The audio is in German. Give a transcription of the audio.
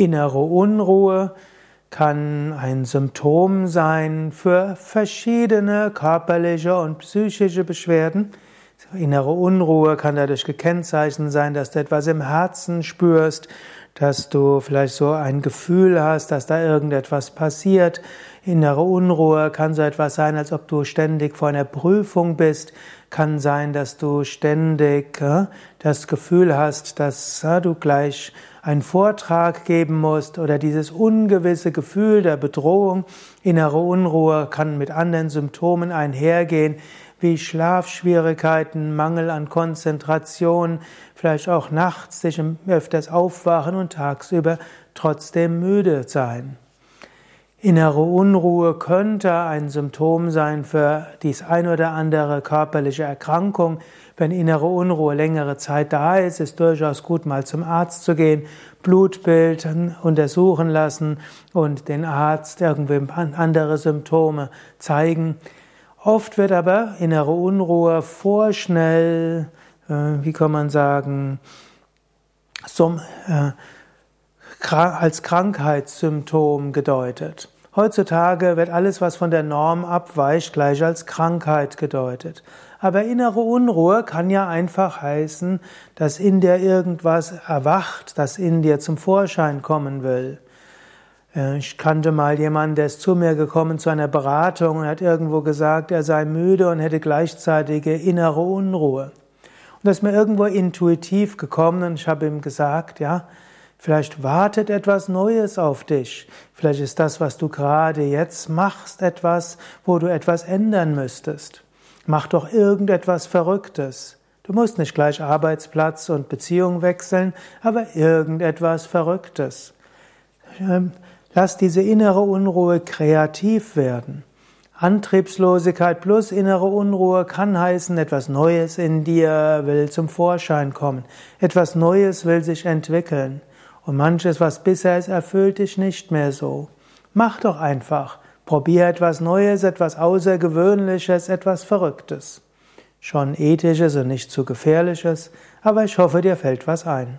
Innere Unruhe kann ein Symptom sein für verschiedene körperliche und psychische Beschwerden. Innere Unruhe kann dadurch gekennzeichnet sein, dass du etwas im Herzen spürst, dass du vielleicht so ein Gefühl hast, dass da irgendetwas passiert. Innere Unruhe kann so etwas sein, als ob du ständig vor einer Prüfung bist. Kann sein, dass du ständig äh, das Gefühl hast, dass äh, du gleich einen Vortrag geben musst oder dieses ungewisse Gefühl der Bedrohung. Innere Unruhe kann mit anderen Symptomen einhergehen, wie Schlafschwierigkeiten, Mangel an Konzentration, vielleicht auch nachts sich öfters aufwachen und tagsüber trotzdem müde sein. Innere Unruhe könnte ein Symptom sein für dies ein oder andere körperliche Erkrankung. Wenn innere Unruhe längere Zeit da ist, ist durchaus gut, mal zum Arzt zu gehen, Blutbild untersuchen lassen und den Arzt irgendwie andere Symptome zeigen. Oft wird aber innere Unruhe vorschnell, äh, wie kann man sagen, so, äh, als Krankheitssymptom gedeutet. Heutzutage wird alles, was von der Norm abweicht, gleich als Krankheit gedeutet. Aber innere Unruhe kann ja einfach heißen, dass in dir irgendwas erwacht, das in dir zum Vorschein kommen will. Äh, ich kannte mal jemanden, der ist zu mir gekommen zu einer Beratung und hat irgendwo gesagt, er sei müde und hätte gleichzeitige innere Unruhe. Und das ist mir irgendwo intuitiv gekommen und ich habe ihm gesagt, ja, Vielleicht wartet etwas Neues auf dich. Vielleicht ist das, was du gerade jetzt machst, etwas, wo du etwas ändern müsstest. Mach doch irgendetwas Verrücktes. Du musst nicht gleich Arbeitsplatz und Beziehung wechseln, aber irgendetwas Verrücktes. Ähm, lass diese innere Unruhe kreativ werden. Antriebslosigkeit plus innere Unruhe kann heißen, etwas Neues in dir will zum Vorschein kommen. Etwas Neues will sich entwickeln. Und manches, was bisher ist, erfüllt dich nicht mehr so. Mach doch einfach. Probier etwas Neues, etwas Außergewöhnliches, etwas Verrücktes. Schon ethisches und nicht zu gefährliches, aber ich hoffe, dir fällt was ein.